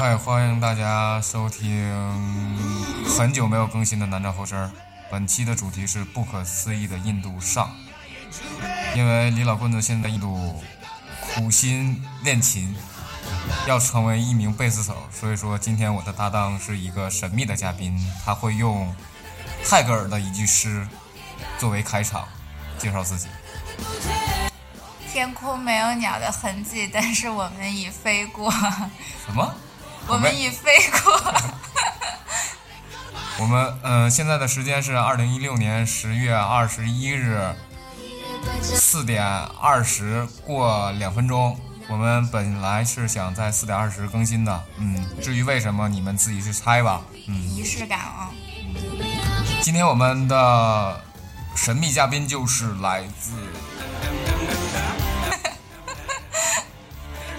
嗨，欢迎大家收听很久没有更新的南诏后生。本期的主题是不可思议的印度上，因为李老棍子现在印度苦心练琴，要成为一名贝斯手，所以说今天我的搭档是一个神秘的嘉宾，他会用泰戈尔的一句诗作为开场，介绍自己。天空没有鸟的痕迹，但是我们已飞过。什么？我们已飞过。我们嗯，现在的时间是二零一六年十月二十一日四点二十过两分钟。我们本来是想在四点二十更新的，嗯，至于为什么，你们自己去猜吧。嗯，仪式感啊。今天我们的神秘嘉宾就是来自。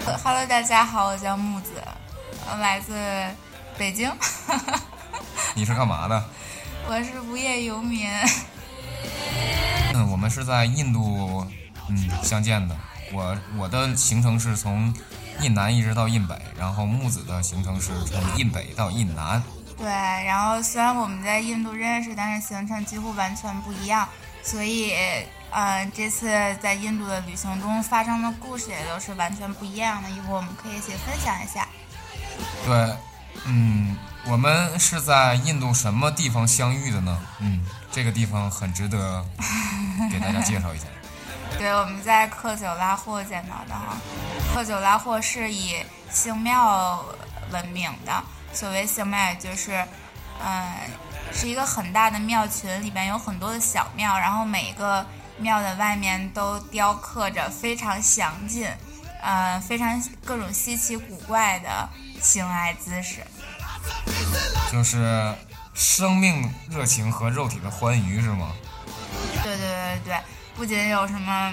Hello，大家好，我叫木子，来自北京。你是干嘛的？我是无业游民。嗯，我们是在印度嗯相见的。我我的行程是从印南一直到印北，然后木子的行程是从印北到印南。对，然后虽然我们在印度认识，但是行程几乎完全不一样，所以。嗯，这次在印度的旅行中发生的故事也都是完全不一样的。一会儿我们可以一起分享一下。对，嗯，我们是在印度什么地方相遇的呢？嗯，这个地方很值得给大家介绍一下。对，我们在克久拉霍见到的哈。克久拉霍是以寺庙闻名的，所谓寺庙就是，嗯，是一个很大的庙群，里边有很多的小庙，然后每一个。庙的外面都雕刻着非常详尽，呃，非常各种稀奇古怪的性爱姿势，就是生命热情和肉体的欢愉，是吗？对对对对不仅有什么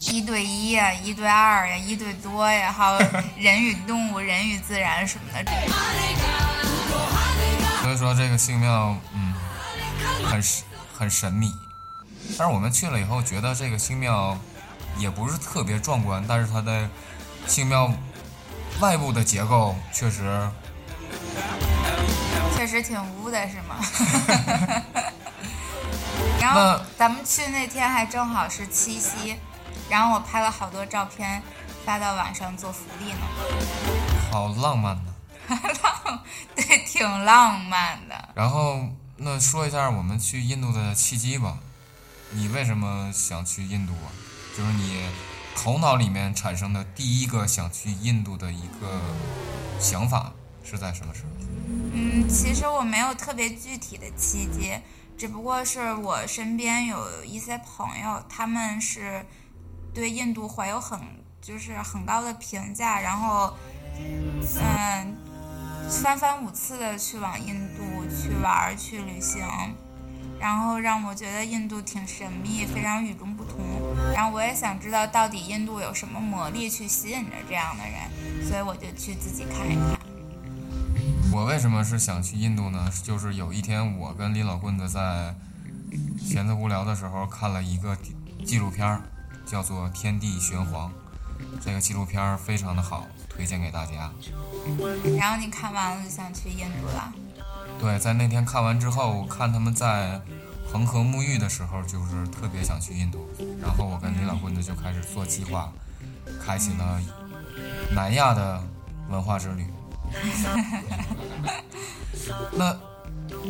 一对一呀、一对二呀、一对多呀，还有 人与动物、人与自然什么的。所以说这个性庙，嗯，很神，很神秘。但是我们去了以后，觉得这个性庙也不是特别壮观，但是它的性庙外部的结构确实确实挺污的，是吗？然后咱们去那天还正好是七夕，然后我拍了好多照片发到网上做福利呢。好浪漫呢！浪，对，挺浪漫的。然后那说一下我们去印度的契机吧。你为什么想去印度啊？就是你头脑里面产生的第一个想去印度的一个想法是在什么时候？嗯，其实我没有特别具体的契机，只不过是我身边有一些朋友，他们是对印度怀有很就是很高的评价，然后嗯，三番五次的去往印度去玩去旅行。然后让我觉得印度挺神秘，非常与众同。然后我也想知道到底印度有什么魔力去吸引着这样的人，所以我就去自己看一看。我为什么是想去印度呢？就是有一天我跟李老棍子在闲着无聊的时候看了一个纪录片，叫做《天地玄黄》。这个纪录片非常的好，推荐给大家。然后你看完了就想去印度了。对，在那天看完之后，看他们在恒河沐浴的时候，就是特别想去印度。然后我跟李老棍子就开始做计划，开启了南亚的文化之旅。那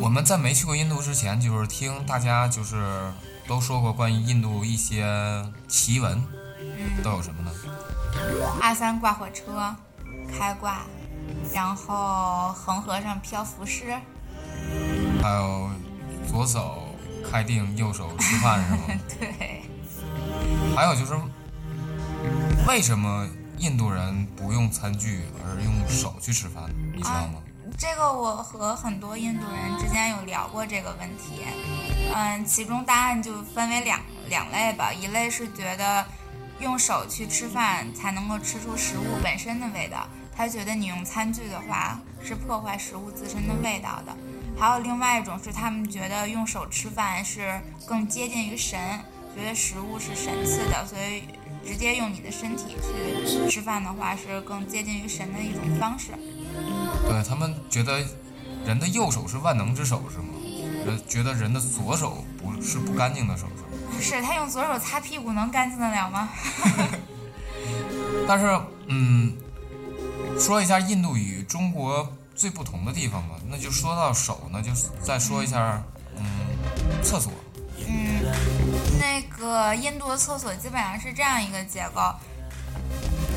我们在没去过印度之前，就是听大家就是都说过关于印度一些奇闻，都有什么呢？阿三挂火车，开挂，然后恒河上漂浮尸。还有左手开定，右手吃饭是吗？对。还有就是，为什么印度人不用餐具而用手去吃饭？你知道吗？这个我和很多印度人之间有聊过这个问题。嗯，其中答案就分为两两类吧。一类是觉得用手去吃饭才能够吃出食物本身的味道，他觉得你用餐具的话是破坏食物自身的味道的。还有另外一种是，他们觉得用手吃饭是更接近于神，觉得食物是神赐的，所以直接用你的身体去吃饭的话是更接近于神的一种方式。对他们觉得人的右手是万能之手是吗？人觉得人的左手不是不干净的手是吗？不是他用左手擦屁股能干净得了吗？但是，嗯，说一下印度与中国最不同的地方吧。那就说到手，那就再说一下，嗯，厕所。嗯，那个印度的厕所基本上是这样一个结构，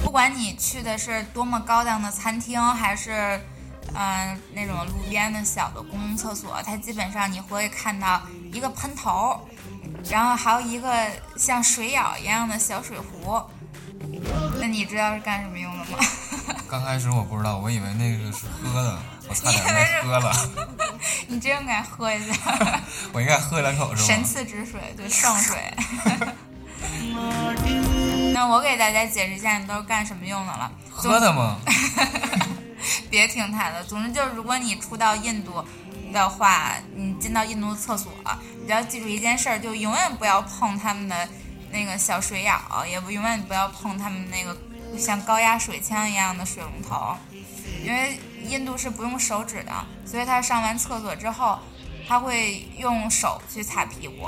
不管你去的是多么高档的餐厅，还是嗯那种路边的小的公共厕所，它基本上你会看到一个喷头，然后还有一个像水舀一样的小水壶。那你知道是干什么用的吗？刚开始我不知道，我以为那个是喝的，我差点没喝了。你真应该喝一下。我应该喝两口是吧？神赐之水，对，圣水。那我给大家解释一下，你都是干什么用的了？喝的吗？别听他的。总之就是，如果你出到印度的话，你进到印度厕所，你要记住一件事儿，就永远不要碰他们的。那个小水舀，也不永远不要碰他们那个像高压水枪一样的水龙头，因为印度是不用手指的，所以他上完厕所之后，他会用手去擦屁股，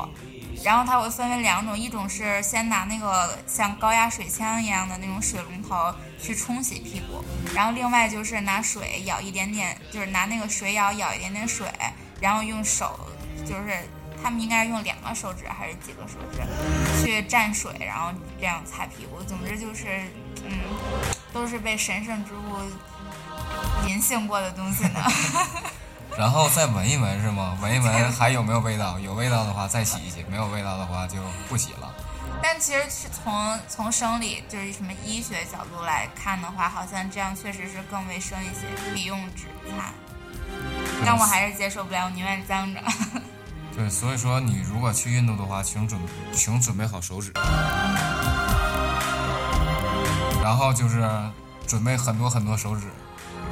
然后他会分为两种，一种是先拿那个像高压水枪一样的那种水龙头去冲洗屁股，然后另外就是拿水舀一点点，就是拿那个水舀舀一点点水，然后用手就是。他们应该是用两个手指还是几个手指去蘸水，然后这样擦屁股。总之就是，嗯，都是被神圣之物银杏过的东西呢。然后再闻一闻是吗？闻一闻还有没有味道？有味道的话再洗一洗，没有味道的话就不洗了。但其实是从从生理就是什么医学角度来看的话，好像这样确实是更卫生一些，比用纸擦。但我还是接受不了，我宁愿脏着。对，所以说你如果去印度的话，请准请准备好手指，然后就是准备很多很多手指。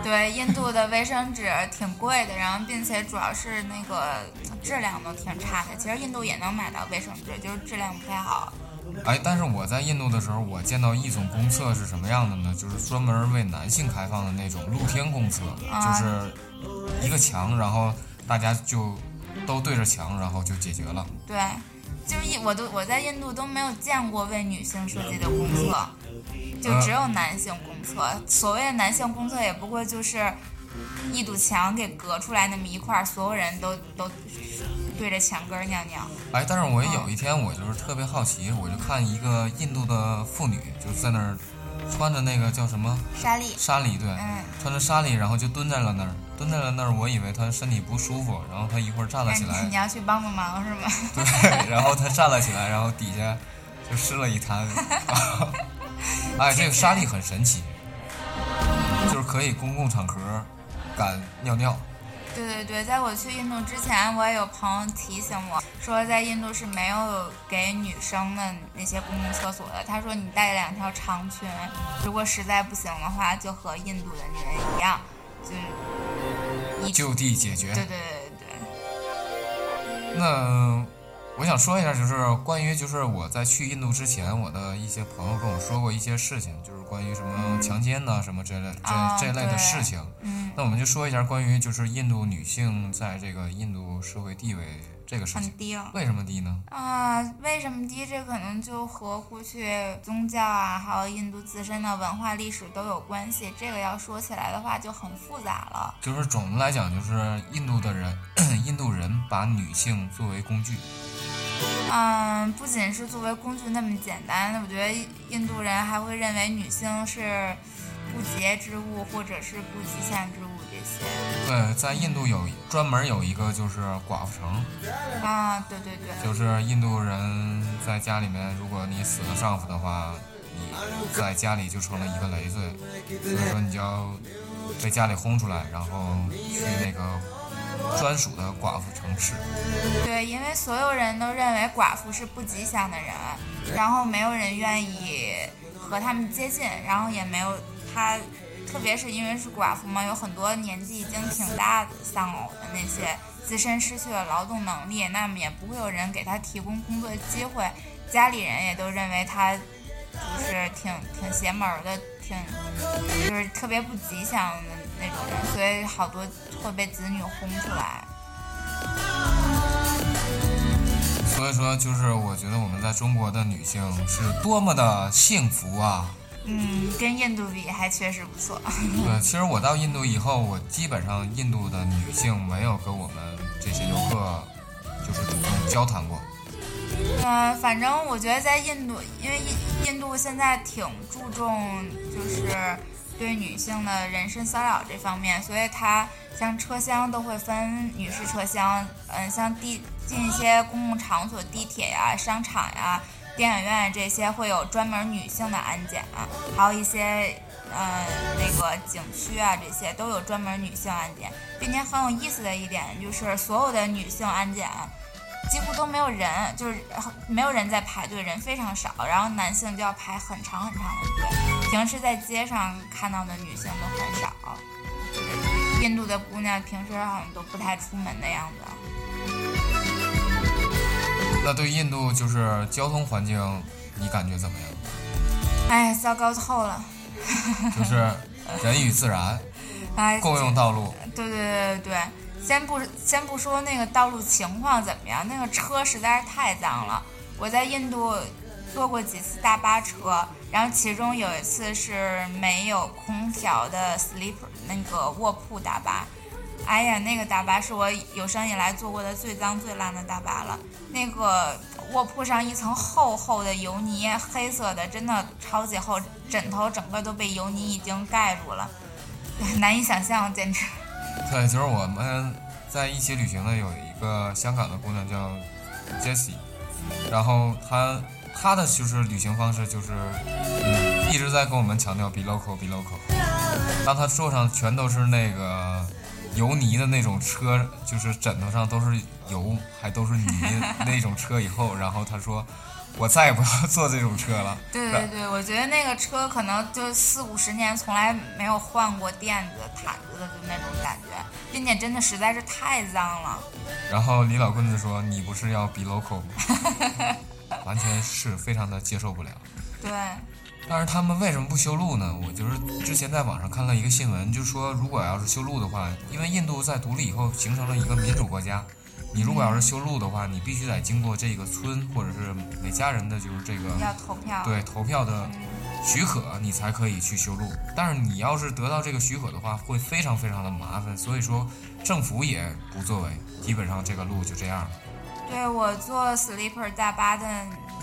对，印度的卫生纸挺贵的，然后并且主要是那个质量都挺差的。其实印度也能买到卫生纸，就是质量不太好。哎，但是我在印度的时候，我见到一种公厕是什么样的呢？就是专门为男性开放的那种露天公厕，就是一个墙，然后大家就。都对着墙，然后就解决了。对，就是印我都我在印度都没有见过为女性设计的公厕，就只有男性公厕。所谓的男性公厕，也不过就是一堵墙给隔出来那么一块，所有人都都对着墙根尿尿。哎，但是我有一天我就是特别好奇，我就看一个印度的妇女就在那儿。穿着那个叫什么纱丽，纱丽对，穿着纱丽，然后就蹲在了那儿，蹲在了那儿。我以为他身体不舒服，然后他一会儿站了起来。你要去帮帮忙是吗？对，然后他站了起来，然后底下就湿了一滩。哎，这个沙粒很神奇，就是可以公共场合敢尿尿。对对对，在我去印度之前，我也有朋友提醒我说，在印度是没有给女生的那些公共厕所的。他说，你带两条长裙，如果实在不行的话，就和印度的女人一样，就就地解决。对对对对对。那。我想说一下，就是关于就是我在去印度之前，我的一些朋友跟我说过一些事情，就是关于什么强奸呐什么这类这这类的事情。嗯，那我们就说一下关于就是印度女性在这个印度社会地位。这个很低了，为什么低呢？啊，为什么低？这可能就和过去宗教啊，还有印度自身的文化历史都有关系。这个要说起来的话，就很复杂了。就是总的来讲，就是印度的人，印度人把女性作为工具。嗯，不仅是作为工具那么简单，我觉得印度人还会认为女性是不洁之物，或者是不吉祥之物。对，在印度有专门有一个就是寡妇城啊，对对对，就是印度人在家里面，如果你死了丈夫的话，你在家里就成了一个累赘，所以说你就要被家里轰出来，然后去那个专属的寡妇城市。对，因为所有人都认为寡妇是不吉祥的人，然后没有人愿意和他们接近，然后也没有他。特别是因为是寡妇嘛，有很多年纪已经挺大的丧偶的那些，自身失去了劳动能力，那么也不会有人给他提供工作机会，家里人也都认为他就是挺挺邪门的，挺就是特别不吉祥的那种人，所以好多会被子女轰出来。所以说，就是我觉得我们在中国的女性是多么的幸福啊！嗯，跟印度比还确实不错。对，其实我到印度以后，我基本上印度的女性没有跟我们这些游客就是主动交谈过。嗯，反正我觉得在印度，因为印印度现在挺注重就是对女性的人身骚扰这方面，所以它像车厢都会分女士车厢，嗯，像地进一些公共场所，地铁呀、商场呀、电影院这些会有专门女性的安检，还有一些嗯那个景区啊这些都有专门女性安检，并且很有意思的一点就是所有的女性安检。几乎都没有人，就是没有人在排队，人非常少。然后男性就要排很长很长的队。平时在街上看到的女性都很少，印度的姑娘平时好像都不太出门的样子。那对印度就是交通环境，你感觉怎么样？哎，糟糕透了。就是人与自然 共用道路。对对对对对。先不先不说那个道路情况怎么样，那个车实在是太脏了。我在印度坐过几次大巴车，然后其中有一次是没有空调的 sleeper 那个卧铺大巴。哎呀，那个大巴是我有生以来坐过的最脏最烂的大巴了。那个卧铺上一层厚厚的油泥，黑色的，真的超级厚，枕头整个都被油泥已经盖住了，难以想象，简直。对，就是我们在一起旅行的有一个香港的姑娘叫 Jessie，然后她她的就是旅行方式就是一直在跟我们强调 be local be local。当她坐上全都是那个油泥的那种车，就是枕头上都是油 还都是泥那种车以后，然后他说。我再也不要坐这种车了。对对对，我觉得那个车可能就四五十年从来没有换过垫子、毯子的，就那种感觉，并且真的实在是太脏了。然后李老棍子说：“你不是要 be local 吗？” 完全是非常的接受不了。对。但是他们为什么不修路呢？我就是之前在网上看了一个新闻，就说如果要是修路的话，因为印度在独立以后形成了一个民主国家。你如果要是修路的话，你必须得经过这个村或者是每家人的就是这个要投票对投票的许可，你才可以去修路。但是你要是得到这个许可的话，会非常非常的麻烦，所以说政府也不作为，基本上这个路就这样。对我坐 sleeper 大巴的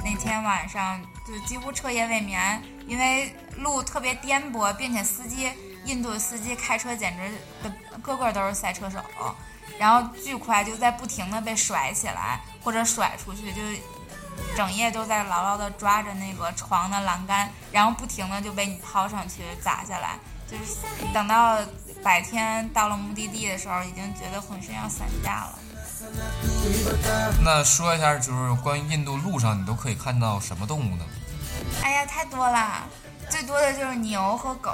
那天晚上，就几乎彻夜未眠，因为路特别颠簸，并且司机印度司机开车简直个个都是赛车手。然后巨快，就在不停的被甩起来或者甩出去，就整夜都在牢牢的抓着那个床的栏杆，然后不停的就被你抛上去砸下来，就是等到白天到了目的地的时候，已经觉得浑身要散架了。那说一下，就是关于印度路上你都可以看到什么动物呢？哎呀，太多了，最多的就是牛和狗。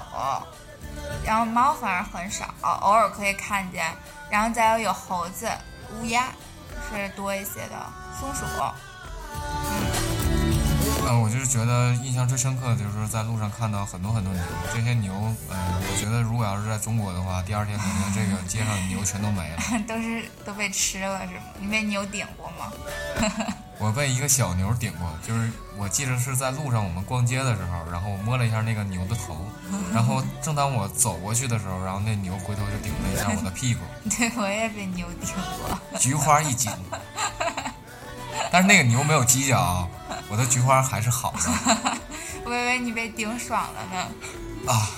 然后猫反而很少，偶尔可以看见。然后再有有猴子、乌鸦是多一些的，松鼠。嗯，我就是觉得印象最深刻的就是在路上看到很多很多牛。这些牛，嗯，我觉得如果要是在中国的话，第二天可能这个街上的牛全都没了。都是都被吃了是吗？你被牛顶过吗？我被一个小牛顶过，就是我记得是在路上我们逛街的时候，然后我摸了一下那个牛的头，然后正当我走过去的时候，然后那牛回头就顶了一下我的屁股。对，我也被牛顶过。菊花一紧，但是那个牛没有犄角，我的菊花还是好的。我以为你被顶爽了呢。啊。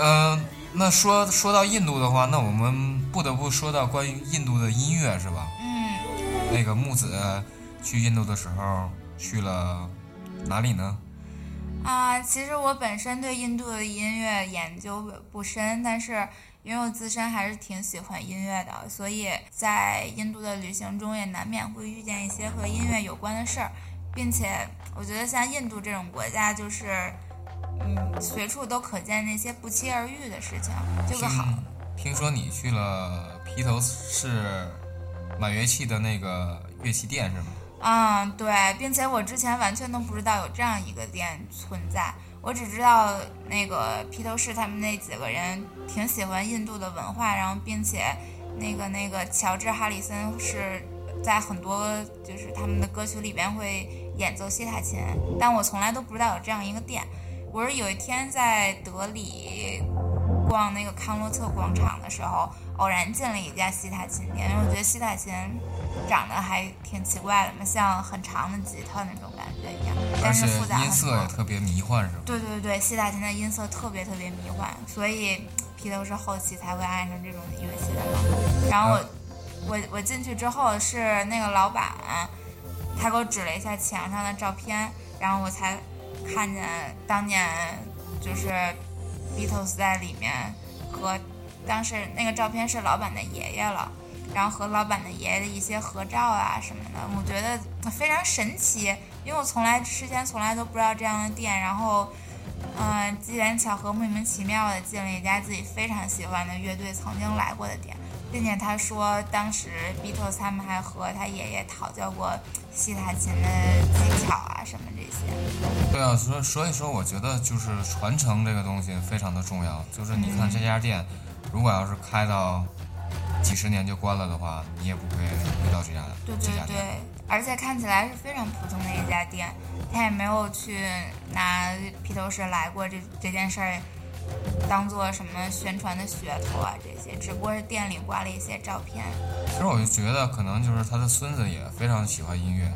嗯，那说说到印度的话，那我们不得不说到关于印度的音乐，是吧？嗯那个木子去印度的时候去了哪里呢？啊，其实我本身对印度的音乐研究不深，但是因为我自身还是挺喜欢音乐的，所以在印度的旅行中也难免会遇见一些和音乐有关的事儿，并且我觉得像印度这种国家，就是嗯，随处都可见那些不期而遇的事情，就个好。听说你去了披头士。满乐器的那个乐器店是吗？嗯，对，并且我之前完全都不知道有这样一个店存在。我只知道那个披头士他们那几个人挺喜欢印度的文化，然后并且那个那个乔治哈里森是在很多就是他们的歌曲里边会演奏西塔琴，但我从来都不知道有这样一个店。我是有一天在德里逛那个康洛特广场的时候，偶然进了一家西塔琴店，因为我觉得西塔琴长得还挺奇怪的嘛，像很长的吉他那种感觉一样，但是复杂音色。也特别迷幻，是吧？对对对，西塔琴的音色特别特别迷幻，所以披头士后期才会爱上这种乐器的嘛。然后我、我我进去之后是那个老板，他给我指了一下墙上的照片，然后我才看见当年就是 Beatles 在里面和当时那个照片是老板的爷爷了。然后和老板的爷爷的一些合照啊什么的，我觉得非常神奇，因为我从来之前从来都不知道这样的店，然后，嗯、机缘巧合，莫名其妙的进了一家自己非常喜欢的乐队曾经来过的店，并且他说当时 Beatles 他们还和他爷爷讨教过西塔琴的技巧啊什么这些。对啊，所以所以说，我觉得就是传承这个东西非常的重要。就是你看这家店，如果要是开到几十年就关了的话，你也不会遇到这家对对对这家店。，而且看起来是非常普通的一家店，他也没有去拿披头士来过这这件事儿当做什么宣传的噱头啊这些，只不过是店里挂了一些照片。其实我就觉得，可能就是他的孙子也非常喜欢音乐，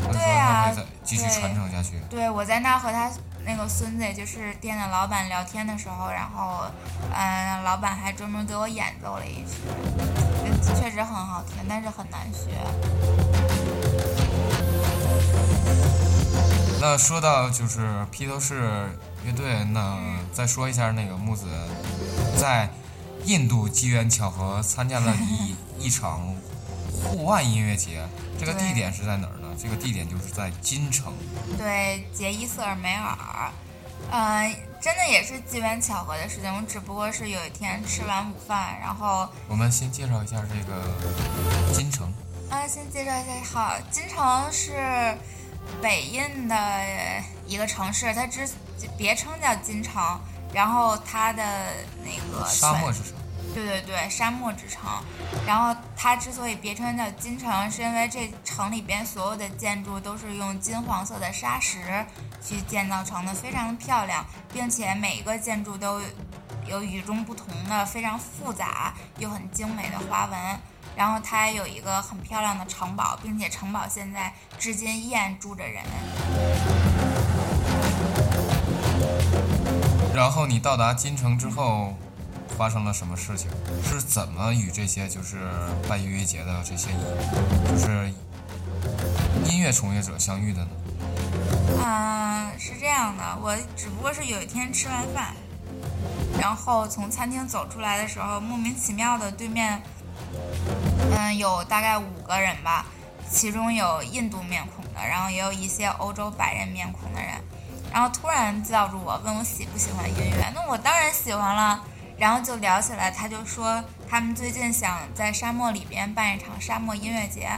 所以说对啊他会再继续传承下去。对，我在那儿和他那个孙子，也就是店的老板聊天的时候，然后，嗯、老板还专门给我演奏了一曲，嗯确实很好听，但是很难学。那说到就是披头士乐队，那再说一下那个木子在印度机缘巧合参加了一 一场户外音乐节，这个地点是在哪儿呢？这个地点就是在金城。对，杰伊瑟尔梅尔，呃，真的也是机缘巧合的事情。我只不过是有一天吃完午饭，然后我们先介绍一下这个金城。啊，先介绍一下，好，金城是北印的一个城市，它之别称叫金城，然后它的那个沙漠之城。对对对，沙漠之城。然后它之所以别称叫金城，是因为这城里边所有的建筑都是用金黄色的砂石去建造成的，非常的漂亮，并且每一个建筑都有与众不同的、非常复杂又很精美的花纹。然后它还有一个很漂亮的城堡，并且城堡现在至今依然住着人。然后你到达金城之后，发生了什么事情？是怎么与这些就是办音乐节的这些就是音乐从业者相遇的呢？嗯，是这样的，我只不过是有一天吃完饭，然后从餐厅走出来的时候，莫名其妙的对面，嗯，有大概五个人吧，其中有印度面孔的，然后也有一些欧洲白人面孔的人，然后突然叫住我，问我喜不喜欢音乐，那我当然喜欢了。然后就聊起来，他就说他们最近想在沙漠里边办一场沙漠音乐节，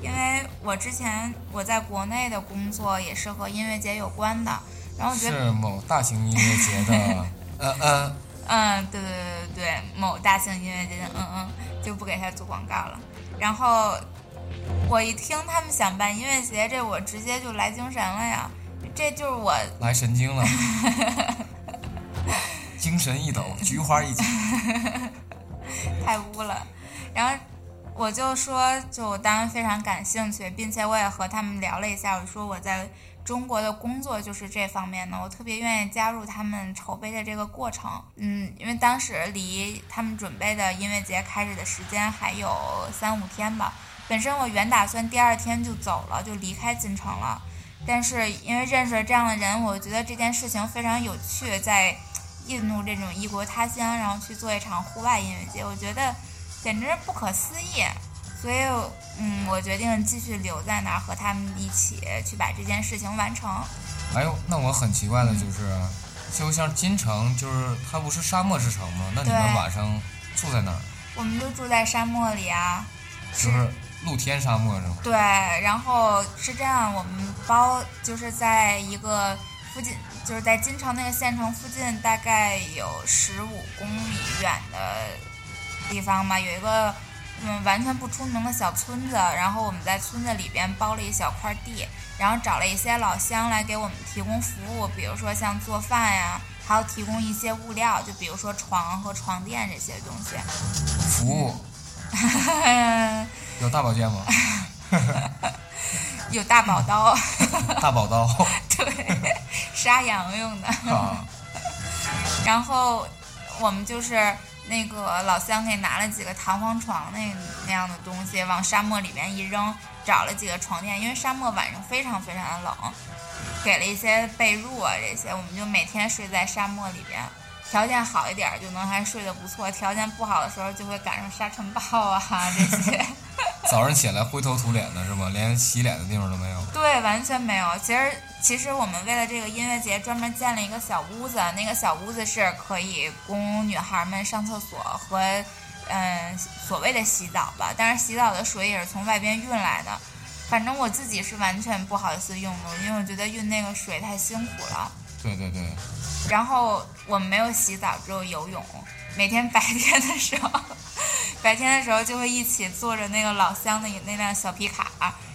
因为我之前我在国内的工作也是和音乐节有关的，然后我觉得，是某大型音乐节的，嗯嗯，嗯，对对对对对，某大型音乐节的，嗯嗯，就不给他做广告了。然后我一听他们想办音乐节，这我直接就来精神了呀，这就是我来神经了，精神一抖，菊花一紧。太污了。然后我就说，就我当然非常感兴趣，并且我也和他们聊了一下，我说我在中国的工作就是这方面的，我特别愿意加入他们筹备的这个过程。嗯，因为当时离他们准备的音乐节开始的时间还有三五天吧。本身我原打算第二天就走了，就离开金城了。但是因为认识了这样的人，我觉得这件事情非常有趣，在印度这种异国他乡，然后去做一场户外音乐节，我觉得简直不可思议。所以，嗯，我决定继续留在那儿，和他们一起去把这件事情完成。哎呦，那我很奇怪的就是，就像金城，就是它不是沙漠之城吗？那你们晚上住在哪儿？我们就住在沙漠里啊，就是露天沙漠是吗？对，然后是这样，我们包就是在一个附近就是在金城那个县城附近，大概有十五公里远的地方嘛，有一个嗯完全不出名的小村子，然后我们在村子里边包了一小块地，然后找了一些老乡来给我们提供服务，比如说像做饭呀，还有提供一些物料，就比如说床和床垫这些东西。服务 有大保健吗？有大宝刀，大宝刀 对，杀羊用的。啊，然后我们就是那个老乡给拿了几个弹簧床那那样的东西，往沙漠里面一扔，找了几个床垫，因为沙漠晚上非常非常的冷，给了一些被褥啊这些，我们就每天睡在沙漠里边。条件好一点儿就能还睡得不错，条件不好的时候就会赶上沙尘暴啊这些。早上起来灰头土脸的是吗？连洗脸的地方都没有。对，完全没有。其实，其实我们为了这个音乐节专门建了一个小屋子，那个小屋子是可以供女孩们上厕所和，嗯，所谓的洗澡吧。但是洗澡的水也是从外边运来的。反正我自己是完全不好意思用的，因为我觉得运那个水太辛苦了。对对对，然后我们没有洗澡，只有游泳。每天白天的时候，白天的时候就会一起坐着那个老乡的那辆小皮卡，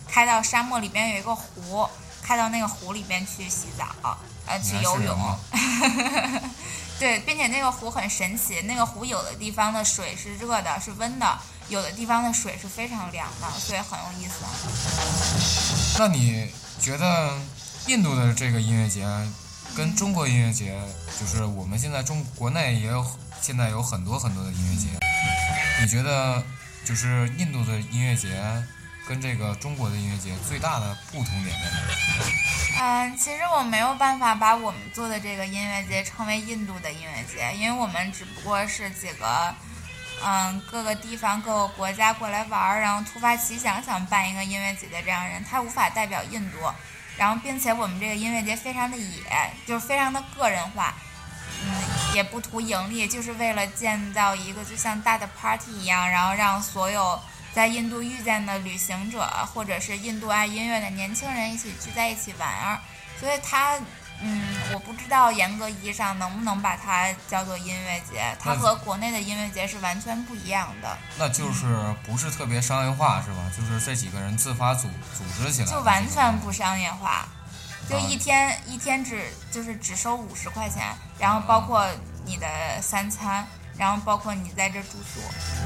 开到沙漠里边有一个湖，开到那个湖里边去洗澡，呃，去游泳。对，并且那个湖很神奇，那个湖有的地方的水是热的，是温的；有的地方的水是非常凉的，所以很有意思。那你觉得印度的这个音乐节跟中国音乐节，就是我们现在中国内也有现在有很多很多的音乐节，你觉得就是印度的音乐节跟这个中国的音乐节最大的不同点在哪儿？嗯，其实我没有办法把我们做的这个音乐节称为印度的音乐节，因为我们只不过是几个，嗯，各个地方、各个国家过来玩儿，然后突发奇想想办一个音乐节的这样人，他无法代表印度。然后，并且我们这个音乐节非常的野，就是非常的个人化，嗯，也不图盈利，就是为了建造一个就像大的 party 一样，然后让所有在印度遇见的旅行者，或者是印度爱音乐的年轻人一起聚在一起玩儿。所以它，嗯，我不知道严格意义上能不能把它叫做音乐节，它和国内的音乐节是完全不一样的，那就是不是特别商业化是吧？就是这几个人自发组组织起来就完全不商业化，就啊一天一天只就是只收五十块钱，然后包括你的三餐，然后包括你在这住宿，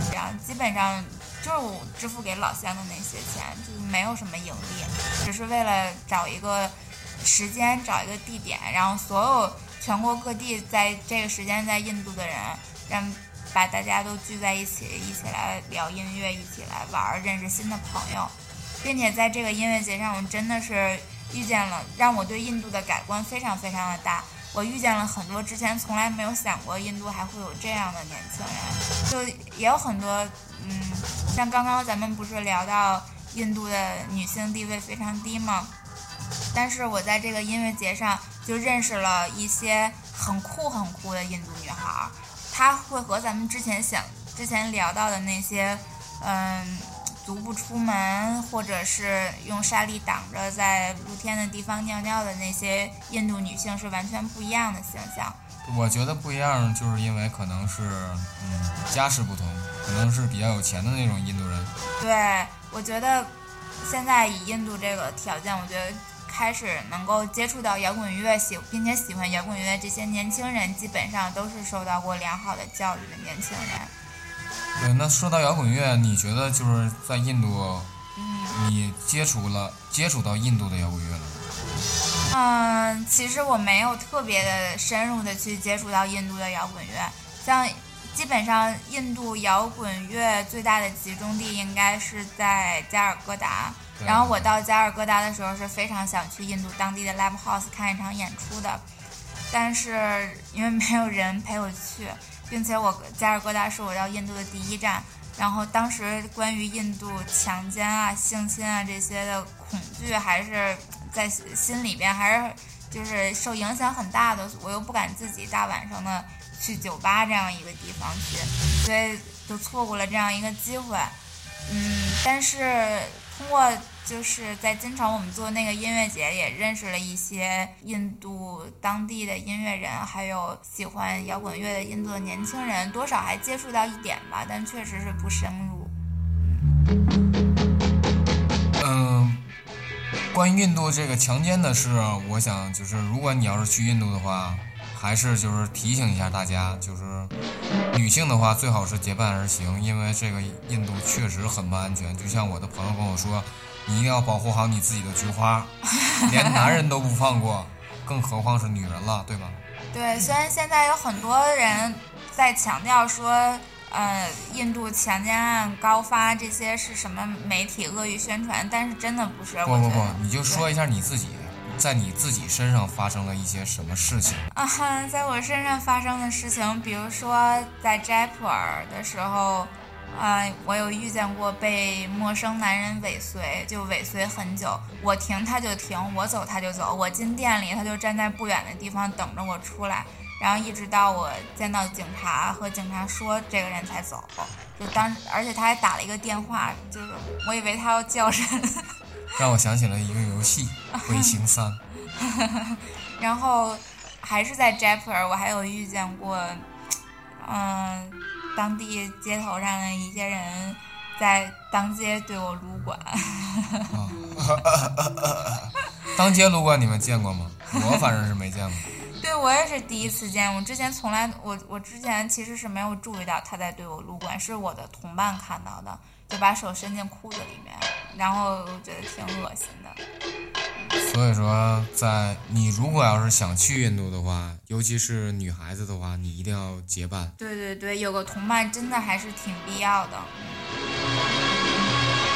这样基本上就是我支付给老乡的那些钱，就是没有什么盈利，只是为了找一个时间，找一个地点，然后所有全国各地在这个时间在印度的人，让把大家都聚在一起，一起来聊音乐，一起来玩，认识新的朋友。并且在这个音乐节上，我真的是遇见了让我对印度的改观非常非常的大。我遇见了很多之前从来没有想过印度还会有这样的年轻人，就也有很多，嗯，像刚刚咱们不是聊到印度的女性地位非常低吗？但是我在这个音乐节上就认识了一些很酷很酷的印度女孩儿，她会和咱们之前想之前聊到的那些，嗯，足不出门或者是用沙粒挡着在露天的地方尿尿的那些印度女性是完全不一样的形象。我觉得不一样，就是因为可能是嗯家世不同，可能是比较有钱的那种印度人。对，我觉得现在以印度这个条件，我觉得开始能够接触到摇滚乐，喜并且喜欢摇滚乐这些年轻人，基本上都是受到过良好的教育的年轻人。对，那说到摇滚乐，你觉得就是在印度，嗯你接触了接触到印度的摇滚乐了吗？嗯，其实我没有特别的深入的去接触到印度的摇滚乐，像基本上印度摇滚乐最大的集中地应该是在加尔各答。然后我到加尔各答的时候是非常想去印度当地的 live house 看一场演出的，但是因为没有人陪我去，并且我加尔各答是我到印度的第一站，然后当时关于印度强奸啊、性侵啊这些的恐惧还是在心里边还是就是受影响很大的，我又不敢自己大晚上的去酒吧这样一个地方去，所以就错过了这样一个机会。嗯，但是通过就是在金城我们做那个音乐节，也认识了一些印度当地的音乐人，还有喜欢摇滚乐的印度的年轻人，多少还接触到一点吧，但确实是不深入。嗯，关于印度这个强奸的事，我想就是如果你要是去印度的话，还是就是提醒一下大家，就是女性的话最好是结伴而行，因为这个印度确实很不安全。就像我的朋友跟我说，你一定要保护好你自己的菊花，连男人都不放过，更何况是女人了，对吧？对，虽然现在有很多人在强调说，呃，印度强奸案高发这些是什么媒体恶意宣传，但是真的不是。不不不你就说一下你自己，在你自己身上发生了一些什么事情？啊哈，在我身上发生的事情，比如说在斋普尔的时候，啊、我有遇见过被陌生男人尾随，就尾随很久，我停他就停，我走他就走，我进店里他就站在不远的地方等着我出来，然后一直到我见到警察和警察说这个人才走，就当而且他还打了一个电话，就是我以为他要叫人。让我想起了一个游戏《微型三》。然后还是在斋普尔，我还有遇见过，嗯，当地街头上的一些人在当街对我撸管。当街撸管你们见过吗？我反正是没见过。对我也是第一次见，我之前从来我我之前其实是没有注意到他在对我撸管，是我的同伴看到的，就把手伸进裤子里面，然后我觉得挺恶心的。所以说，在你如果要是想去印度的话，尤其是女孩子的话，你一定要结伴。对对对，有个同伴真的还是挺必要的。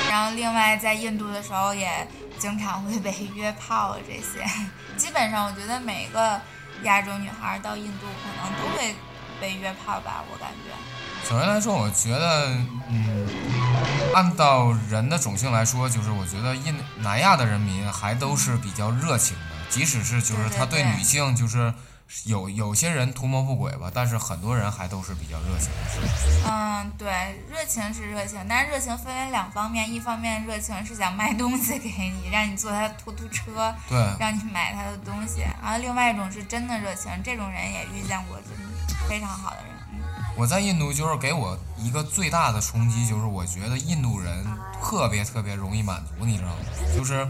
然后另外在印度的时候也经常会被 约炮这些，基本上我觉得每个亚洲女孩到印度可能都会被约炮吧，我感觉。总的来说，我觉得，嗯，按照人的种性来说，就是我觉得印南亚的人民还都是比较热情的，即使是就是他对女性就是有有些人图谋不轨吧，但是很多人还都是比较热情的。嗯，对，热情是热情，但是热情分为两方面，一方面热情是想卖东西给你，让你坐他的突突车，对，让你买他的东西，然后另外一种是真的热情，这种人也遇见过，真的非常好的人。嗯我在印度就是给我一个最大的冲击，就是我觉得印度人特别特别容易满足，你知道吗？就是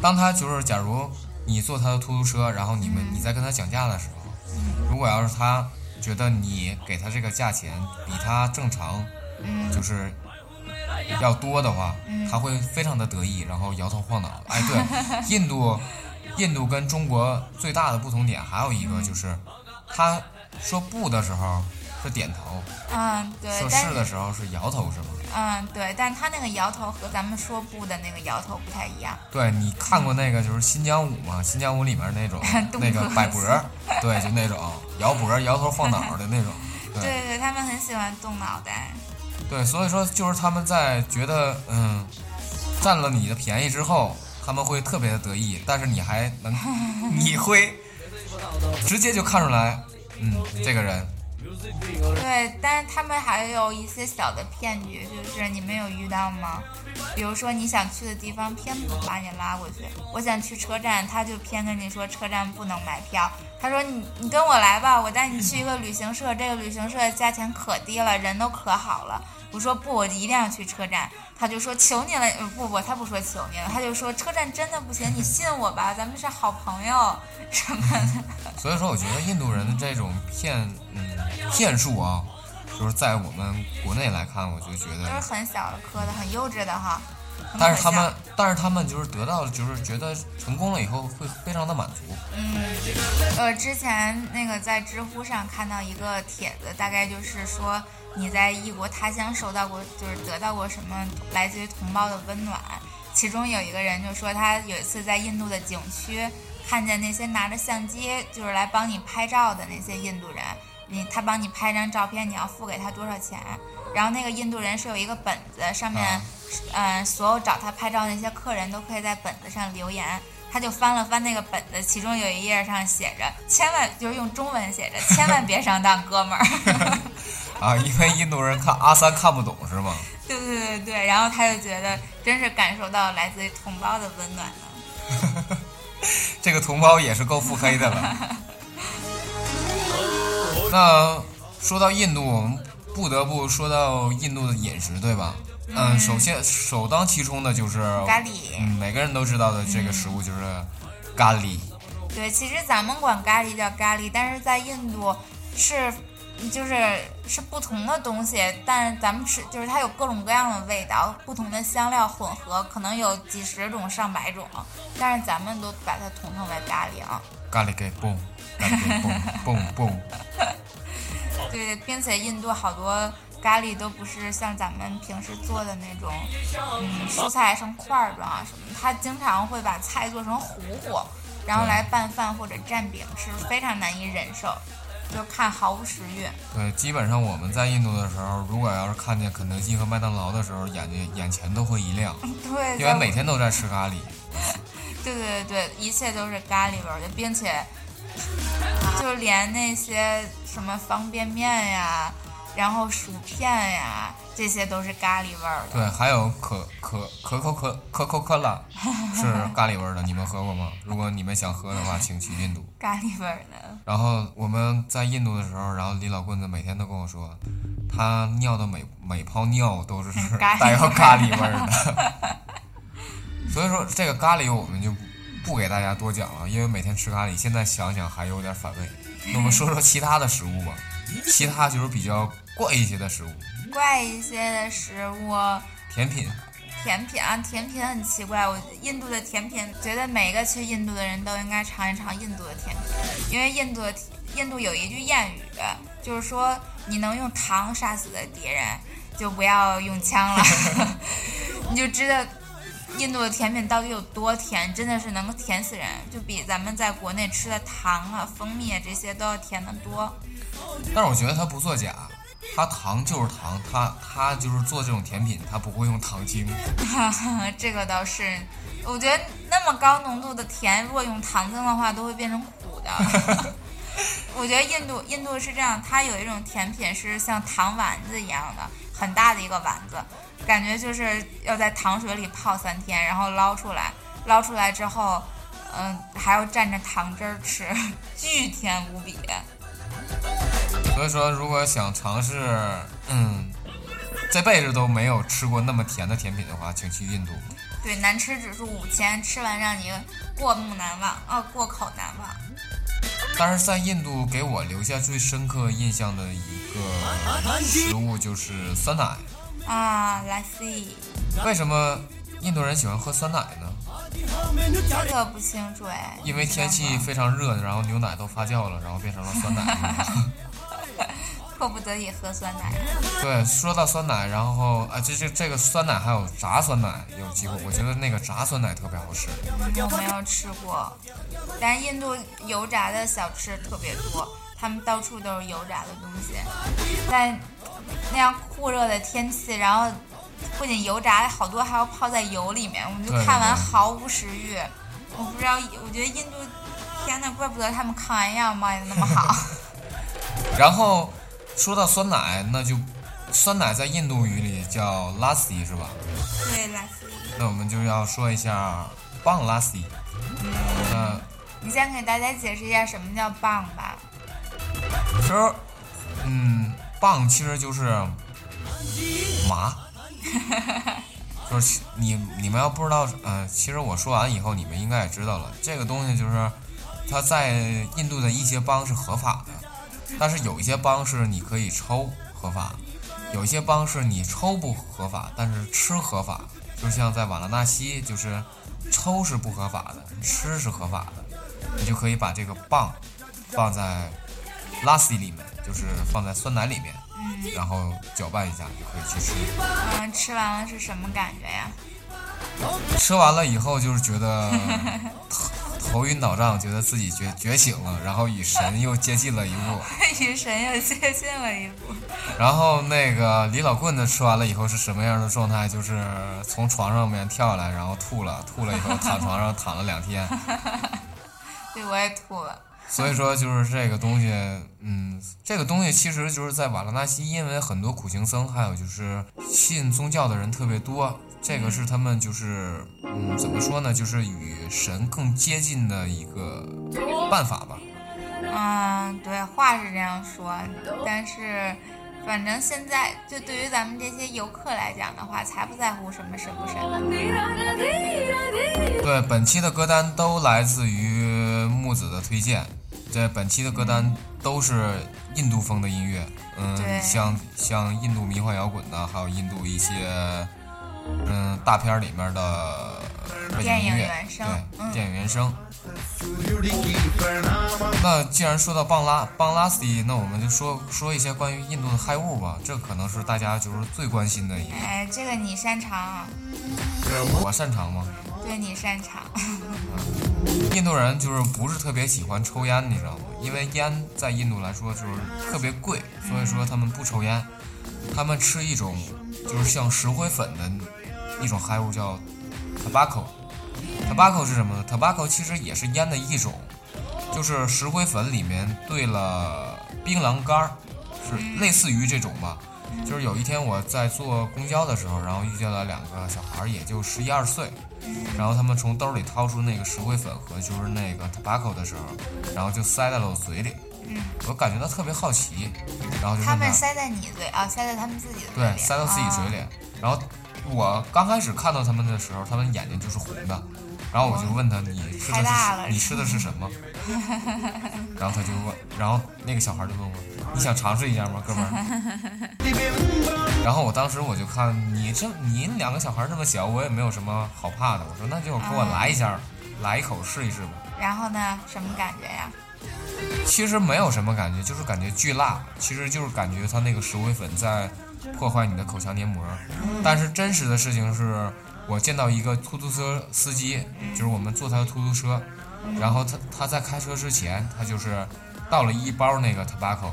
当他就是假如你坐他的出租车，然后你们你在跟他讲价的时候，如果要是他觉得你给他这个价钱比他正常嗯就是要多的话，嗯他会非常的得意，然后摇头晃脑。哎，对，印度，印度跟中国最大的不同点还有一个就是，他说不的时候是点头，嗯，对，但说是的时候是摇头，是吗？嗯，对，但他那个摇头和咱们说不的那个摇头不太一样。对你看过那个就是新疆舞吗？新疆舞里面那种 那个摆脖儿，对，就那种 摇脖儿、摇头晃脑的那种。对对对，他们很喜欢动脑袋。对，所以说就是他们在觉得嗯占了你的便宜之后，他们会特别的得意，但是你还能，你会直接就看出来，嗯，这个人对，但是他们还有一些小的骗局，就是你没有遇到吗？比如说你想去的地方，偏不把你拉过去。我想去车站，他就偏跟你说车站不能买票。他说你你跟我来吧，我带你去一个旅行社，这个旅行社价钱可低了，人都可好了。我说不，我一定要去车站。他就说求你了，呃不不，他不说求你了，他就说车站真的不行，你信我吧，咱们是好朋友什么的。所以说我觉得印度人的这种骗嗯骗术啊，就是在我们国内来看，我就觉得都是，很小的磕的，很幼稚的哈。但是他们但是他们就是得到就是觉得成功了以后会非常的满足，嗯，呃，之前那个在知乎上看到一个帖子，大概就是说你在异国他乡收到过，就是得到过什么来自于同胞的温暖。其中有一个人就说他有一次在印度的景区看见那些拿着相机就是来帮你拍照的那些印度人，你他帮你拍张照片，你要付给他多少钱？然后那个印度人是有一个本子，上面啊，嗯、所有找他拍照那些客人都可以在本子上留言。他他就翻了翻那个本子，其中有一页上写着，千万就是用中文写着，千万别上当，哥们儿。啊，因为印度人看阿三看不懂是吗？对对对对，然后他就觉得真是感受到来自于同胞的温暖呢。这个同胞也是够腹黑的了。那说到印度，我们不得不说到印度的饮食，对吧？嗯，首先首当其冲的就是咖喱。嗯，每个人都知道的这个食物就是咖喱。对，其实咱们管咖喱叫咖喱，但是在印度是就是是不同的东西，但是咱们吃就是它有各种各样的味道，不同的香料混合，可能有几十种上百种，但是咱们都把它统称为咖喱啊。咖喱给蹦，咖喱给蹦蹦蹦。对，并且印度好多咖喱都不是像咱们平时做的那种，嗯，蔬菜成块儿状啊什么，他经常会把菜做成糊糊，然后来拌饭或者蘸饼吃，非常难以忍受，就看毫无食欲。对，基本上我们在印度的时候，如果要是看见肯德基和麦当劳的时候，眼睛眼前都会一亮。对，因为每天都在吃咖喱。对对对对，一切都是咖喱味儿的，并且。就连那些什么方便面呀，然后薯片呀，这些都是咖喱味儿的。对，还有可可可口可可口可乐 是咖喱味儿的，你们喝过吗？如果你们想喝的话，请去印度。咖喱味儿的。然后我们在印度的时候，然后李老棍子每天都跟我说，他尿的每每泡尿都是 带有咖喱味儿的。所以说这个咖喱我们就。不给大家多讲了，因为每天吃咖喱，现在想想还有点反胃。那我们说说其他的食物吧，其他就是比较怪一些的食物。怪一些的食物，甜品。甜品啊，甜品很奇怪。我印度的甜品，觉得每一个去印度的人都应该尝一尝印度的甜品，因为印度的印度有一句谚语，就是说你能用糖杀死的敌人，就不要用枪了。你就知道。印度的甜品到底有多甜？真的是能够甜死人，就比咱们在国内吃的糖啊、蜂蜜啊这些都要甜得多。但是我觉得它不作假，他糖就是糖，它它就是做这种甜品，它不会用糖精。这个倒是，我觉得那么高浓度的甜，如果用糖精的话，都会变成苦的。我觉得印度印度是这样，它有一种甜品是像糖丸子一样的，很大的一个丸子。感觉就是要在糖水里泡三天，然后捞出来，捞出来之后，嗯，还要蘸着糖汁儿吃，巨甜无比。所以说，如果想尝试，嗯，这辈子都没有吃过那么甜的甜品的话，请去印度。对，难吃指数五千，吃完让你过目难忘，哦，过口难忘。但是在印度给我留下最深刻印象的一个食物就是酸奶。啊，Let's see。为什么印度人喜欢喝酸奶呢？这个不清楚哎。因为天气非常热，然后牛奶都发酵了，然后变成了酸奶。迫不得已喝酸奶。对，说到酸奶，然后啊，这这这个酸奶还有炸酸奶，有机会，我觉得那个炸酸奶特别好吃。我没有吃过，但是印度油炸的小吃特别多，他们到处都是油炸的东西，在。那样酷热的天气，然后不仅油炸，好多还要泡在油里面，我们就看完毫无食欲。我不知道，我觉得印度，天呐，怪不得他们抗癌药卖的那么好。然后说到酸奶，那就酸奶在印度语里叫 lassi 是吧？对，lassi。那我们就要说一下棒 lassi。嗯，你先给大家解释一下什么叫棒吧。其实，嗯。棒其实就是麻，就是你你们要不知道，嗯，其实我说完以后，你们应该也知道了。这个东西就是它在印度的一些邦是合法的，但是有一些邦是你可以抽合法，有一些邦是你抽不合法，但是吃合法。就像在瓦拉纳西，就是抽是不合法的，吃是合法的，你就可以把这个棒放在拉西里面。就是放在酸奶里面，然后搅拌一下就可以去吃。嗯，吃完了是什么感觉呀？吃完了以后就是觉得 头晕脑胀，觉得自己觉觉醒了，然后与神又接近了一步。与神又接近了一步。然后那个李老棍子吃完了以后是什么样的状态？就是从床上面跳下来，然后吐了，吐了以后躺床上躺了两天。对，我也吐了。所以说，就是这个东西，嗯，这个东西其实就是在瓦拉纳西，因为很多苦行僧，还有就是信宗教的人特别多，这个是他们就是，嗯，怎么说呢，就是与神更接近的一个办法吧。嗯，对，话是这样说，但是反正现在就对于咱们这些游客来讲的话，才不在乎什么神不神。对，本期的歌单都来自于木子的推荐。在本期的歌单都是印度风的音乐，嗯，像像印度迷幻摇滚的，还有印度一些嗯大片儿里面的背景电影音乐，原声对，嗯电影原声。那既然说到邦拉邦拉斯蒂，那我们就说说一些关于印度的嗨物吧，这可能是大家就是最关心的一个。哎，这个你擅长，我擅长吗？对你擅长。印度人就是不是特别喜欢抽烟，你知道吗？因为烟在印度来说就是特别贵，所以说他们不抽烟。他们吃一种就是像石灰粉的一种嗨物叫 tobacco。tobacco 是什么呢？tobacco 其实也是烟的一种，就是石灰粉里面兑了槟榔干儿，是类似于这种吧。就是有一天我在坐公交的时候，然后遇见了两个小孩儿，也就十一二岁，然后他们从兜里掏出那个石灰粉和就是那个 tobacco 的时候，然后就塞在了我嘴里，我感觉到特别好奇，然后就他们塞在你嘴啊，塞在他们自己的对，塞到自己嘴里啊。然后我刚开始看到他们的时候，他们眼睛就是红的，然后我就问他你吃的是你吃的是什么？然后他就问，然后那个小孩就问我，你想尝试一下吗，哥们儿？然后我当时我就看你这你两个小孩这么小，我也没有什么好怕的，我说那就给我来一下，来一口试一试吧。然后呢，什么感觉呀？其实没有什么感觉，就是感觉巨辣，其实就是感觉它那个石灰粉在破坏你的口腔黏膜。但是真实的事情是，我见到一个出租车司机，就是我们坐他的出租车，然后他他在开车之前，他就是倒了一包那个 tobacco，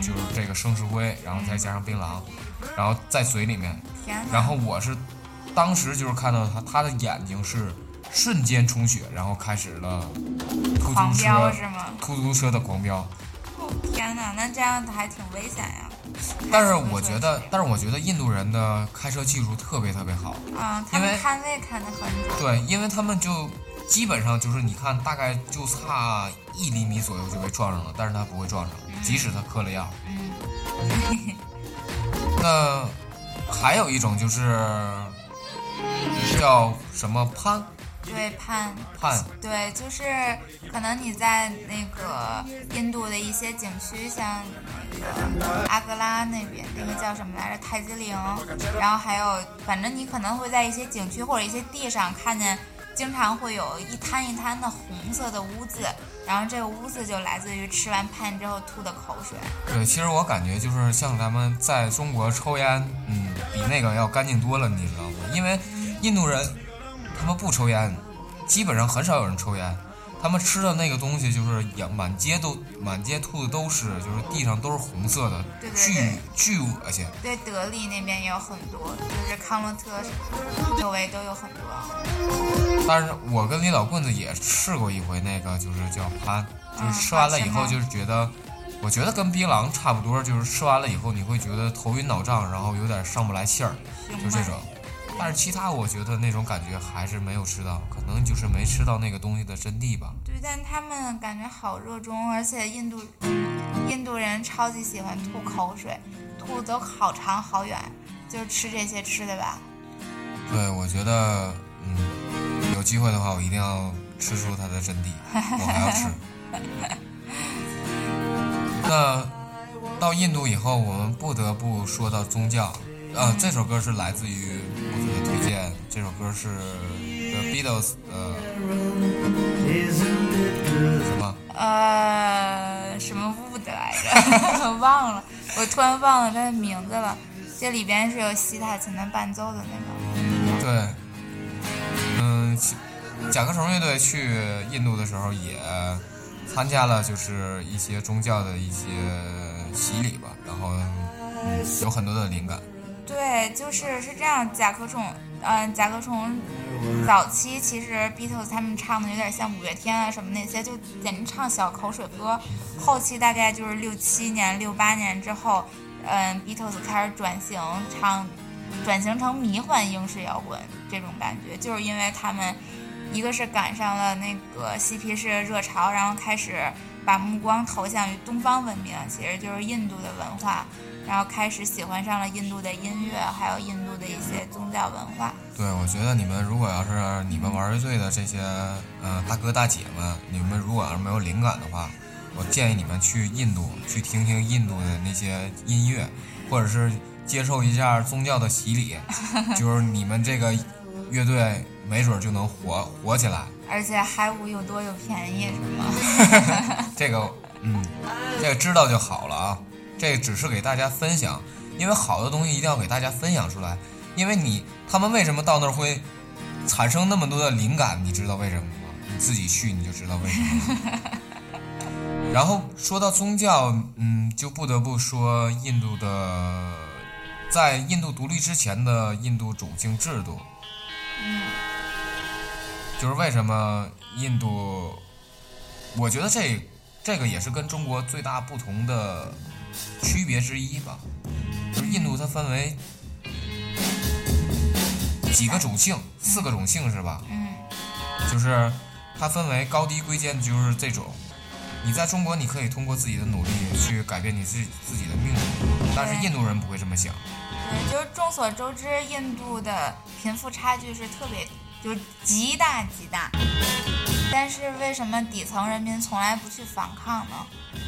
就是这个生石灰，然后再加上槟榔，然后在嘴里面，然后我是当时就是看到他，他的眼睛是瞬间充血，然后开始了出狂租车飙是吗？出租车的狂飙。天哪，那这样子还挺危险呀。但是我觉得，但是我觉得印度人的开车技术特别特别好，啊，他因为们看位看得很准。对，因为他们就基本上就是你看大概就差一厘米左右就被撞上了，但是他不会撞上，即使他嗑了药。嗯，那还有一种就是叫什么攀对，判攀，对，就是可能你在那个印度的一些景区，像那个阿格拉那边，那个叫什么来着，泰姬陵，然后还有，反正你可能会在一些景区或者一些地上看见，经常会有一滩一滩的红色的污渍，然后这个污渍就来自于吃完 pan 之后吐的口水。对，其实我感觉就是像咱们在中国抽烟，嗯，比那个要干净多了，你知道吗？因为印度人他们不抽烟，基本上很少有人抽烟。他们吃的那个东西就是养满街都满街吐的都是，就是地上都是红色的，对对巨对巨恶心。对，德里那边也有很多，就是康乐特周围都有很多。但是我跟李老棍子也试过一回那个，就是叫潘，就是吃完了以后就是觉得，我觉得跟槟榔差不多，就是吃完了以后你会觉得头晕脑胀，然后有点上不来气儿，就这种。但是其他我觉得那种感觉还是没有吃到，可能就是没吃到那个东西的真谛吧。对，但他们感觉好热衷，而且印度印度人超级喜欢吐口水，吐都好长好远，就是吃这些吃的吧。对，我觉得，嗯，有机会的话，我一定要吃出它的真谛，我还要吃。那到印度以后，我们不得不说到宗教。啊，这首歌是来自于我的推荐，这首歌是 The Beatles，的，什么？呃，什么物的来着？忘了，我突然忘了它的名字了。这里边是有西塔琴的伴奏的那个。对，嗯，甲壳虫乐队去印度的时候也参加了，就是一些宗教的一些洗礼吧，然后嗯有很多的灵感。对，就是是这样。甲壳虫，嗯，甲壳虫早期其实 Beatles 他们唱的有点像五月天啊什么那些，就简直唱小口水歌。后期大概就是六七年、六八年之后，嗯，Beatles 开始转型唱，转型成迷幻英式摇滚这种感觉，就是因为他们一个是赶上了那个嬉皮士热潮，然后开始把目光投向于东方文明，其实就是印度的文化。然后开始喜欢上了印度的音乐，还有印度的一些宗教文化。对，我觉得你们如果要是你们玩乐队的这些呃大哥大姐们，你们如果要是没有灵感的话，我建议你们去印度去听听印度的那些音乐，或者是接受一下宗教的洗礼，就是你们这个乐队没准就能火火起来。而且还无又多又便宜，是吗？这个，嗯，这个知道就好了啊。这只是给大家分享，因为好的东西一定要给大家分享出来。因为你他们为什么到那儿会产生那么多的灵感？你知道为什么吗？你自己去你就知道为什么。然后说到宗教，嗯，就不得不说印度的，在印度独立之前的印度种姓制度，嗯，就是为什么印度，我觉得这这个也是跟中国最大不同的。区别之一吧，就是印度它分为几个种姓，四个种姓是吧？嗯，就是它分为高低贵贱，就是这种。你在中国，你可以通过自己的努力去改变你自己自己的命运，但是印度人不会这么想。对，就是众所周知，印度的贫富差距是特别，就极大极大。但是为什么底层人民从来不去反抗呢？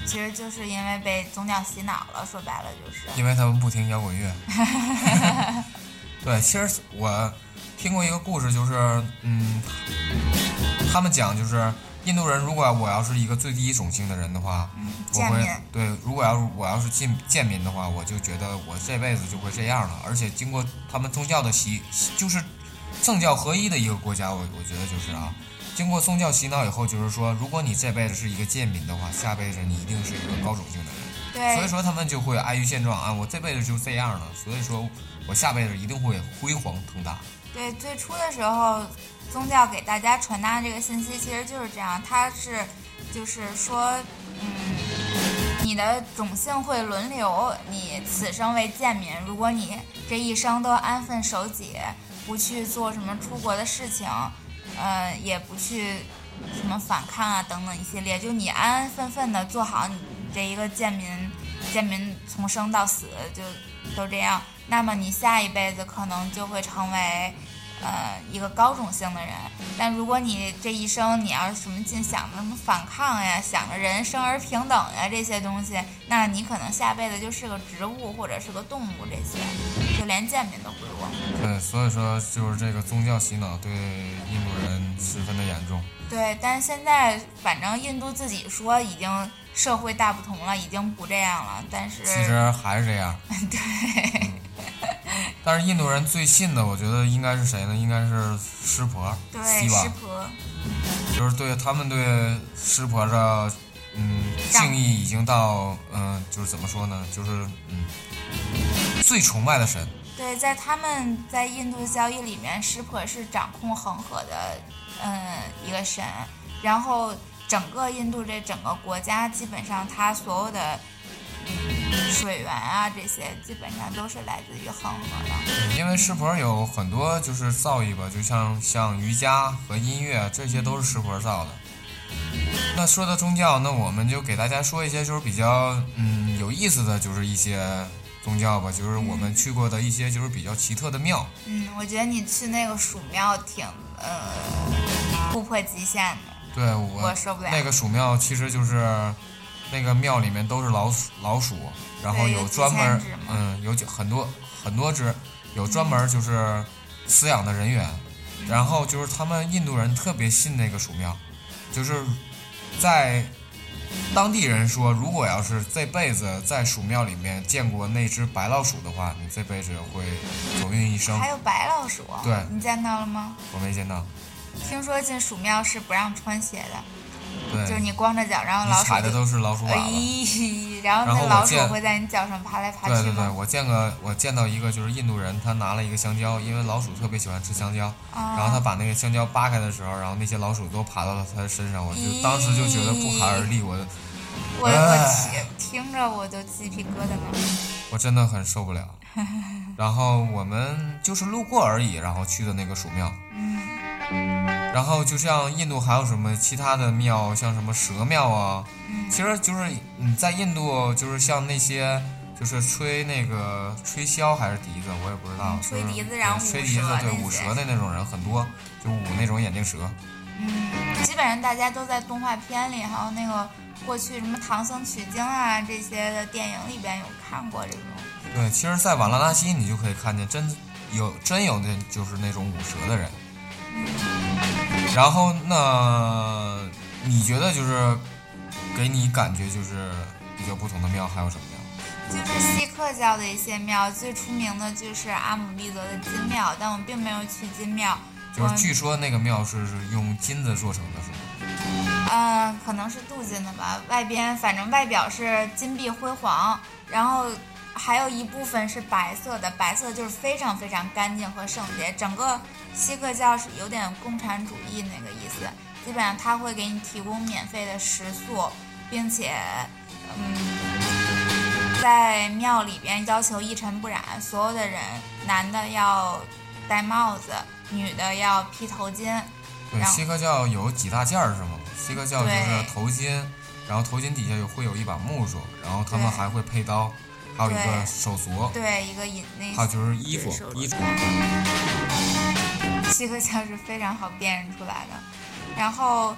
其实就是因为被宗教洗脑了，说白了就是。因为他们不听摇滚乐。对，其实我听过一个故事，就是嗯，他们讲就是印度人，如果我要是一个最低种姓的人的话，我会对，如果要是我要是进贱民的话，我就觉得我这辈子就会这样了。而且经过他们宗教的洗，就是政教合一的一个国家，我我觉得就是啊。经过宗教洗脑以后，就是说，如果你这辈子是一个贱民的话，下辈子你一定是一个高种姓的人。对。所以说他们就会安于现状啊，我这辈子就这样了，所以说我下辈子一定会辉煌腾达。对，最初的时候，宗教给大家传达的这个信息其实就是这样，它是，就是说，嗯，你的种姓会轮流，你此生为贱民，如果你这一生都安分守己，不去做什么出国的事情。呃，也不去什么反抗啊，等等一系列，就你安安分分的做好你这一个贱民，贱民从生到死就都这样，那么你下一辈子可能就会成为。呃，一个高种性的人，但如果你这一生你要是什么尽想着什么反抗呀，想着人生而平等呀这些东西，那你可能下辈子就是个植物或者是个动物，这些就连贱民都不如。对，所以说就是这个宗教洗脑对印度人十分的严重。对，但是现在反正印度自己说已经社会大不同了，已经不这样了，但是其实还是这样。对。但是印度人最信的，我觉得应该是谁呢？应该是湿婆，对，湿婆，就是对他们对湿婆的，嗯，敬意已经到，嗯，就是怎么说呢？就是嗯，最崇拜的神。对，在他们在印度教义里面，湿婆是掌控恒河的，嗯，一个神。然后整个印度这整个国家，基本上他所有的。水源啊，这些基本上都是来自于恒河的。因为湿婆有很多就是造诣吧，就像像瑜伽和音乐，这些都是湿婆造的。那说到宗教，那我们就给大家说一些就是比较嗯有意思的就是一些宗教吧，就是我们去过的一些就是比较奇特的庙。嗯，我觉得你去那个蜀庙挺呃突破极限的。对我，我受不了。那个蜀庙其实就是。那个庙里面都是老鼠，老鼠，然后有专门，嗯，有很多很多只，有专门就是饲养的人员，然后就是他们印度人特别信那个鼠庙，就是在当地人说，如果要是这辈子在鼠庙里面见过那只白老鼠的话，你这辈子会走运一生。还有白老鼠？对，你见到了吗？我没见到。听说进鼠庙是不让穿鞋的，就是对，你光着脚，然后你老鼠踩的都是老鼠粑哎粑。，然后那老鼠会在你脚上爬来爬去对对对，我见个，我见到一个就是印度人，他拿了一个香蕉，因为老鼠特别喜欢吃香蕉，啊然后他把那个香蕉扒开的时候，然后那些老鼠都爬到了他的身上，我就当时就觉得不寒而栗，我我哎我听听着我都鸡皮疙瘩了。我真的很受不了。然后我们就是路过而已，然后去的那个鼠庙，嗯然后就像印度还有什么其他的庙，像什么蛇庙啊，嗯其实就是你在印度就是像那些。就是吹那个吹箫还是笛子，我也不知道。嗯吹笛子然后吹笛子对舞蛇的那种人很多，就舞那种眼镜蛇。嗯，基本上大家都在动画片里，还有那个过去什么唐僧取经啊这些的电影里边有看过这种。对，其实，在瓦拉纳西你就可以看见真有真有那就是那种舞蛇的人。然后那你觉得就是给你感觉就是比较不同的庙还有什么庙？就是锡克教的一些庙，最出名的就是阿姆利则的金庙，但我并没有去金庙。就是据说那个庙是是用金子做成的，是吗？嗯，可能是镀金的吧，外边反正外表是金碧辉煌，然后还有一部分是白色的，白色就是非常非常干净和圣洁。整个锡克教是有点共产主义那个意思，基本上他会给你提供免费的食宿，并且，嗯，在庙里边要求一尘不染，所有的人，男的要戴帽子，女的要披头巾。对，锡克教有几大件儿是吗？锡克教就是头巾，然后头巾底下有会有一把木梳，然后他们还会配刀，还有一个手镯，对，一个引那还有就是衣服，衣服。锡克教是非常好辨认出来的。然后，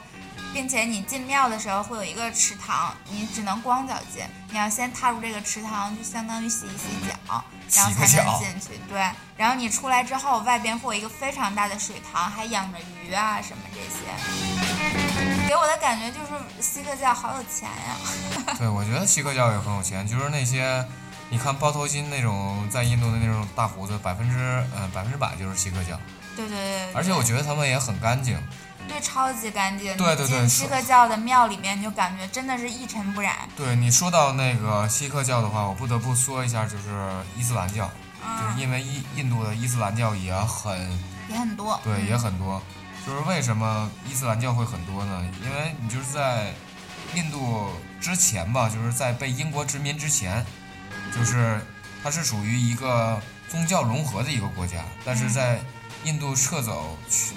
并且你进庙的时候会有一个池塘，你只能光脚进，你要先踏入这个池塘，就相当于洗一洗脚，然后才能进去。对，然后你出来之后，外边会有一个非常大的水塘，还养着鱼啊什么这些。给我的感觉就是锡克教好有钱呀。对，我觉得锡克教也很有钱，就是那些，你看包头巾那种在印度的那种大胡子，百分之呃百分之百就是锡克教，对对对对而且我觉得他们也很干净。对超级干净。对对对锡克教的庙里面，你就感觉真的是一尘不染。对你说到那个锡克教的话，我不得不说一下，就是伊斯兰教，就是嗯，因为印印度的伊斯兰教也很也很多。对，也很多。就是为什么伊斯兰教会很多呢？因为你就是在印度之前吧，就是在被英国殖民之前，就是它是属于一个宗教融合的一个国家，但是在印度撤走去，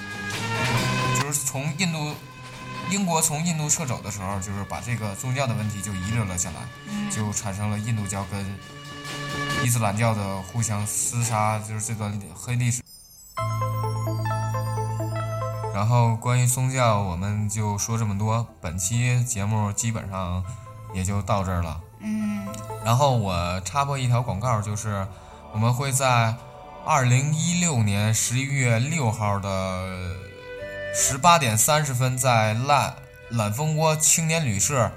就是从印度英国从印度撤走的时候，就是把这个宗教的问题就遗留了下来，嗯就产生了印度教跟伊斯兰教的互相厮杀，就是这段黑历史。然后关于宗教，我们就说这么多。本期节目基本上也就到这儿了。嗯然后我插播一条广告，就是我们会在二零一六年十一月六号的十八点三十分，在懒懒蜂窝青年旅社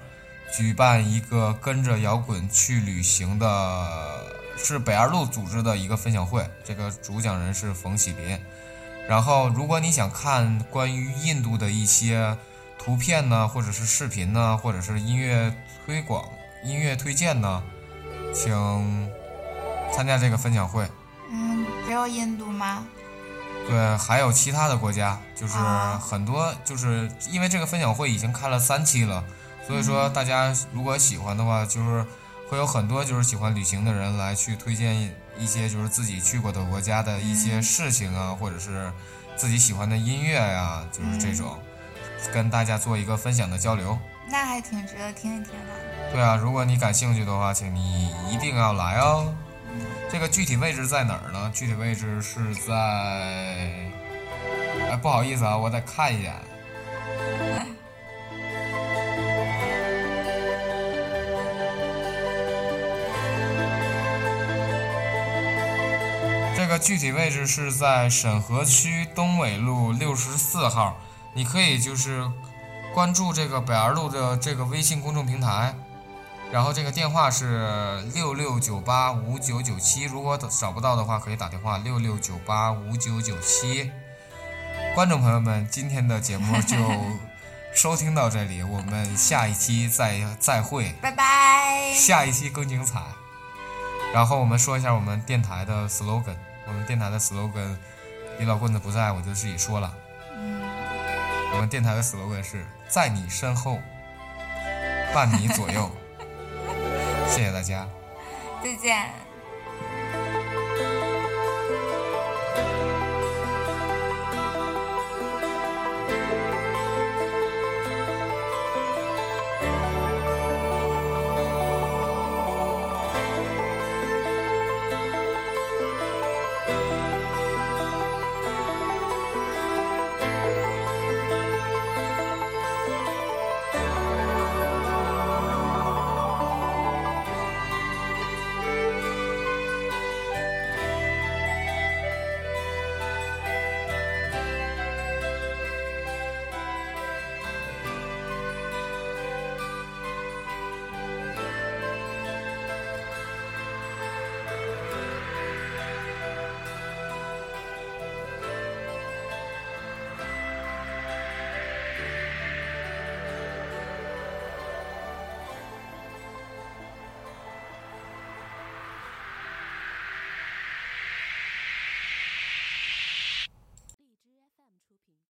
举办一个跟着摇滚去旅行的，是北二路组织的一个分享会。这个主讲人是冯喜林。然后，如果你想看关于印度的一些图片呢，或者是视频呢，或者是音乐推广、音乐推荐呢，请参加这个分享会。嗯，只有印度吗？对，还有其他的国家，就是啊很多，就是因为这个分享会已经开了三期了，所以说大家如果喜欢的话，就是会有很多就是喜欢旅行的人来去推荐一些就是自己去过的国家的一些事情啊，或者是自己喜欢的音乐呀、就是这种，跟大家做一个分享的交流。那还挺值得听一听的。对啊，如果你感兴趣的话，请你一定要来哦。这个具体位置在哪儿呢？具体位置是在……哎，不好意思啊，我得看一眼。这个具体位置是在沈河区东纬路六十四号，你可以就是关注这个北二路的这个微信公众平台，然后这个电话是六六九八五九九七，如果找不到的话，可以打电话六六九八五九九七。观众朋友们，今天的节目就收听到这里，我们下一期再再会，拜拜。下一期更精彩。然后我们说一下我们电台的 slogan，我们电台的 slogan，李老棍子不在我就自己说了。我们电台的 slogan 是在你身后，伴你左右。谢谢大家，再见。